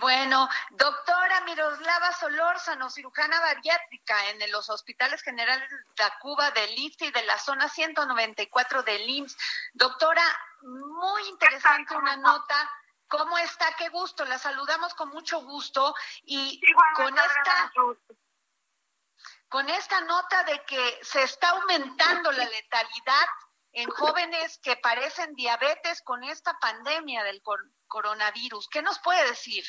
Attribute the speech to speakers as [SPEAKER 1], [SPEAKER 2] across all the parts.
[SPEAKER 1] Bueno, doctora Miroslava Solórzano, cirujana bariátrica en los hospitales generales de Tacuba, del IFT y de la zona 194 del IMSS. Doctora, muy interesante una nota. ¿Cómo está? Qué gusto. La saludamos con mucho gusto y con esta con esta nota de que se está aumentando la letalidad en jóvenes que parecen diabetes con esta pandemia del coronavirus. ¿Qué nos puede decir?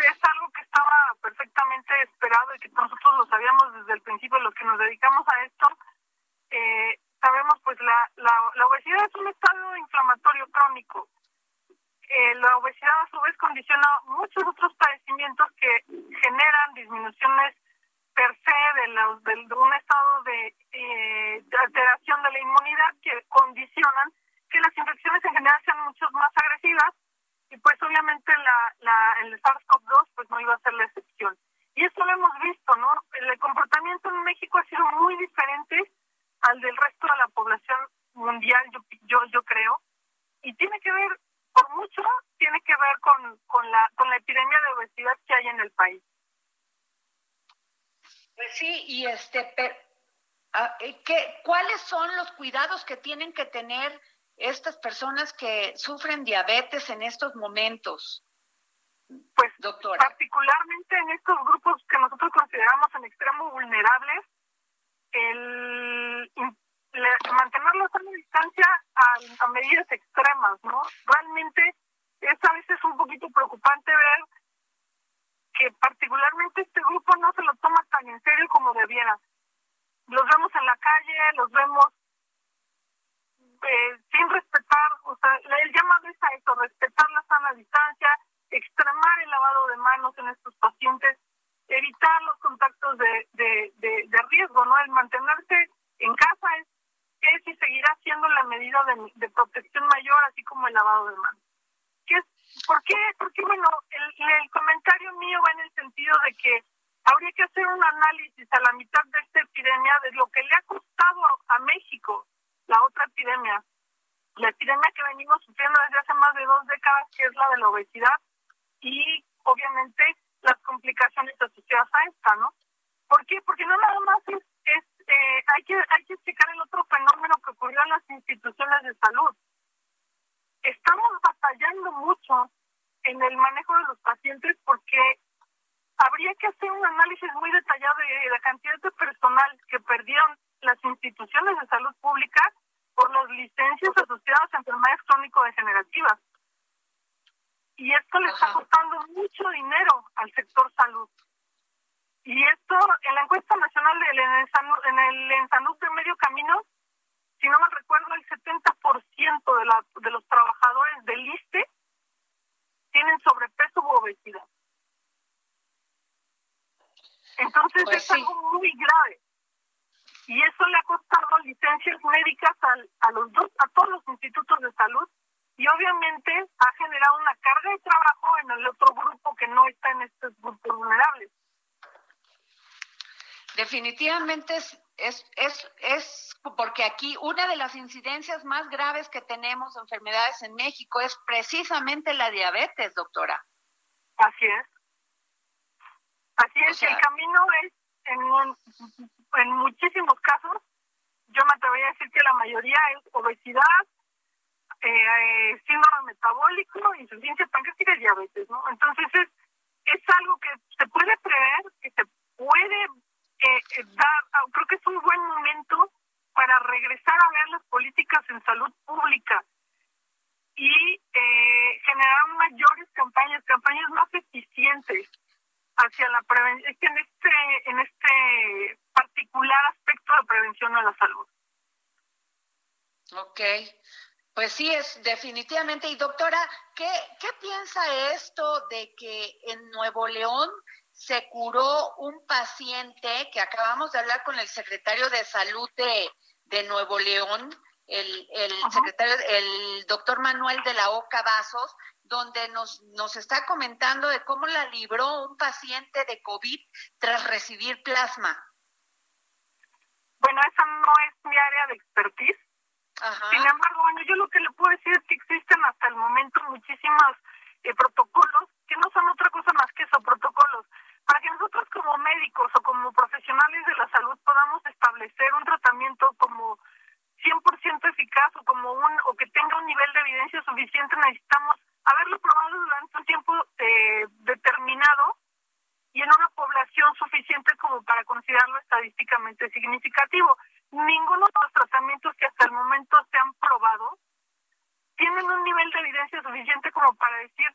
[SPEAKER 2] Es algo que estaba perfectamente esperado y que nosotros lo sabíamos desde el principio, los que nos dedicamos a esto. Eh, sabemos pues la, la, obesidad es un estado inflamatorio crónico. Eh, la obesidad a su vez condiciona muchos otros padecimientos que generan disminuciones per se de, los, de, un estado de, eh, de, alteración de la inmunidad que condicionan que las infecciones en general sean mucho más agresivas y pues obviamente la, la, el SARS-CoV-2 pues no iba a ser la excepción. Y esto lo hemos visto, ¿no? El comportamiento en México ha sido muy diferente al del resto de la población mundial, yo, yo, yo creo, y tiene que ver, por mucho, tiene que ver con, con, la, con la epidemia de obesidad que hay en el país.
[SPEAKER 1] Pues sí, y este, ah, eh, ¿qué, ¿cuáles son los cuidados que tienen que tener estas personas que sufren diabetes en estos momentos?
[SPEAKER 2] Pues, doctora. particularmente en estos grupos que nosotros consideramos en extremo vulnerables, el, mantenerlos a una distancia a, medidas extremas, ¿no? Realmente es a veces un poquito preocupante ver que particularmente este grupo no se lo toma tan en serio como debiera. Los vemos en la calle, los vemos eh, sin respetar, o sea, el llamado es a eso, respetar la sana distancia, extremar el lavado de manos en estos pacientes evitar los contactos de, de, de, riesgo, ¿no? El mantenerse en casa es, es y seguirá siendo la medida de, protección mayor, así como el lavado de manos. ¿Qué es, ¿Por qué? Porque, bueno, el, el comentario mío va en el sentido de que habría que hacer un análisis a la mitad de esta epidemia de lo que le ha costado a México la otra la epidemia que venimos sufriendo desde hace más de dos décadas, que es la de la obesidad, y obviamente las complicaciones asociadas a esta, ¿no? ¿Por qué? Porque no nada más es, es eh, hay que hay que explicar el otro fenómeno que ocurrió en las instituciones de salud. Estamos batallando mucho en el manejo de los pacientes porque habría que hacer un análisis muy detallado de la cantidad de personal que perdieron las instituciones de salud pública por las licencias asociadas a enfermedades crónico-degenerativas y esto le está costando mucho dinero al sector salud. Y esto, en la encuesta nacional del en el, en salud de medio camino, si no me recuerdo, el 70% de, la, de los trabajadores del ISTE tienen sobrepeso u obesidad. Entonces pues es algo muy grave. Y eso le ha costado licencias médicas a, los dos, a todos los institutos de salud y obviamente ha generado una carga de trabajo en el otro grupo que no está en estos grupos vulnerables.
[SPEAKER 1] Definitivamente es, es, es, es porque aquí una de las incidencias más graves que tenemos de enfermedades en México es precisamente la diabetes, doctora.
[SPEAKER 2] Así es. Así es, el camino es en, en muchísimos casos, yo me atrevería a decir que la mayoría es obesidad, eh, síndrome metabólico, insuficiencia pancreática y diabetes, ¿no? Entonces es, es algo que se puede prever, que se puede eh, eh, dar, ah, creo que es un buen momento para regresar a ver las políticas en salud pública y eh, generar mayores campañas, campañas más eficientes hacia la prevención, en este, en este a la salud.
[SPEAKER 1] Ok. Pues sí, es definitivamente. Y doctora, ¿qué, qué piensa esto de que en Nuevo León se curó un paciente que acabamos de hablar con el secretario de salud de, de Nuevo León, el, el secretario, el doctor Manuel de la Oca Vasos, donde nos, nos está comentando de cómo la libró un paciente de COVID tras recibir plasma.
[SPEAKER 2] Bueno, esa no es mi área de expertise. Sin embargo, bueno, yo lo que le puedo decir es que existen hasta el momento muchísimos eh, protocolos que no son otra cosa más que esos protocolos para que nosotros como médicos o como profesionales de la salud podamos establecer un tratamiento como 100% eficaz o como un o que tenga un nivel de evidencia suficiente necesitamos haberlo probado durante un tiempo eh, determinado y en una población suficiente como para considerarlo estadísticamente significativo. Ninguno de los tratamientos que hasta el momento se han probado tienen un nivel de evidencia suficiente como para decir,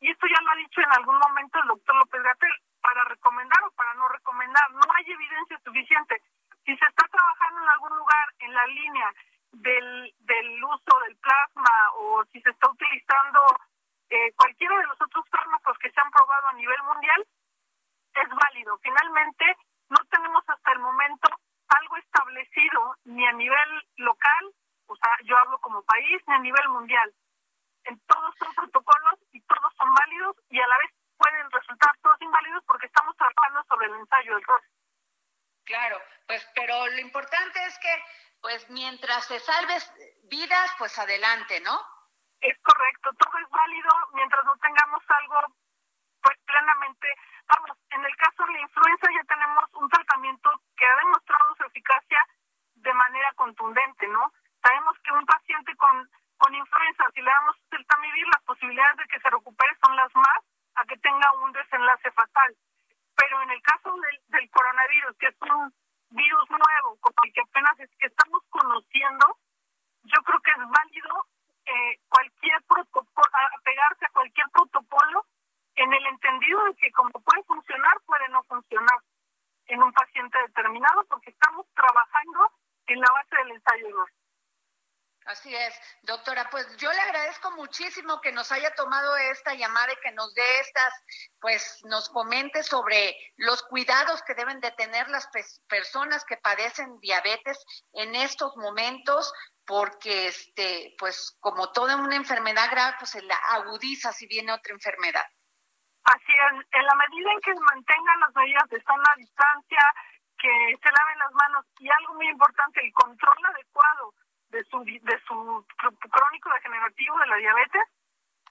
[SPEAKER 2] y esto ya lo ha dicho en algún momento el doctor López Gatel, para recomendar o para no recomendar. No hay evidencia suficiente. Si se está trabajando en algún lugar en la línea del, del uso del plasma o si se está utilizando eh, cualquiera de los otros fármacos que se han probado a nivel mundial, es válido. Finalmente, no tenemos hasta el momento algo establecido ni a nivel local, o sea, yo hablo como país, ni a nivel mundial. En todos son protocolos y todos son válidos y a la vez pueden resultar todos inválidos porque estamos trabajando sobre el ensayo del rostro.
[SPEAKER 1] Claro, pues pero lo importante es que pues mientras se salves vidas, pues adelante, ¿no?
[SPEAKER 2] Es correcto, todo es válido mientras no tengamos algo pues plenamente, vamos, en el caso de la influenza ya tenemos un tratamiento que ha demostrado su eficacia de manera contundente, ¿no? Sabemos que un paciente con, con influenza, si le damos el tamivir, las posibilidades de que se recupere son las más a que tenga un desenlace fatal. Pero en el caso del, del coronavirus, que es un virus nuevo, que apenas es que estamos conociendo, yo creo que es válido eh, cualquier protocolo, apegarse a cualquier protocolo en el entendido de que como puede funcionar, puede no funcionar en un paciente determinado, porque estamos trabajando en la base del ensayo de
[SPEAKER 1] Así es, doctora. Pues yo le agradezco muchísimo que nos haya tomado esta llamada y que nos dé estas, pues nos comente sobre los cuidados que deben de tener las personas que padecen diabetes en estos momentos, porque este, pues como toda una enfermedad grave, pues se la agudiza si viene otra enfermedad.
[SPEAKER 2] Así es, en la medida en que mantengan las medidas de sana distancia, que se laven las manos y algo muy importante, el control adecuado de su, de su crónico degenerativo de la diabetes,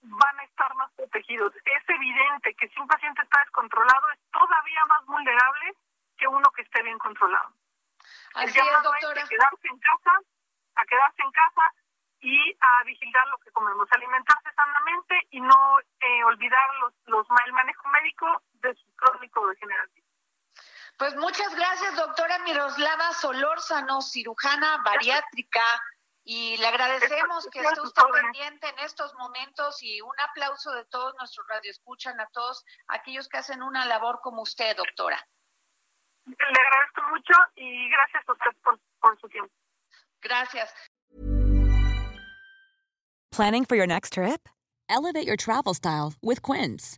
[SPEAKER 2] van a estar más protegidos. Es evidente que si un paciente está descontrolado es todavía más vulnerable que uno que esté bien controlado.
[SPEAKER 1] Así es, doctora.
[SPEAKER 2] a quedarse en casa, a quedarse en casa y a vigilar lo que comemos, alimentarse sanamente y no eh, olvidar los, los, el manejo médico de su crónico degenerativo.
[SPEAKER 1] Pues muchas gracias, doctora Miroslava Solórzano, cirujana bariátrica, y le agradecemos que esté usted pendiente en estos momentos y un aplauso de todos nuestros radioescuchan, a todos aquellos que hacen una labor como usted, doctora.
[SPEAKER 2] Le agradezco mucho y gracias a usted por, por su tiempo.
[SPEAKER 1] Gracias.
[SPEAKER 3] Planning for your next trip? Elevate your travel style with Quince.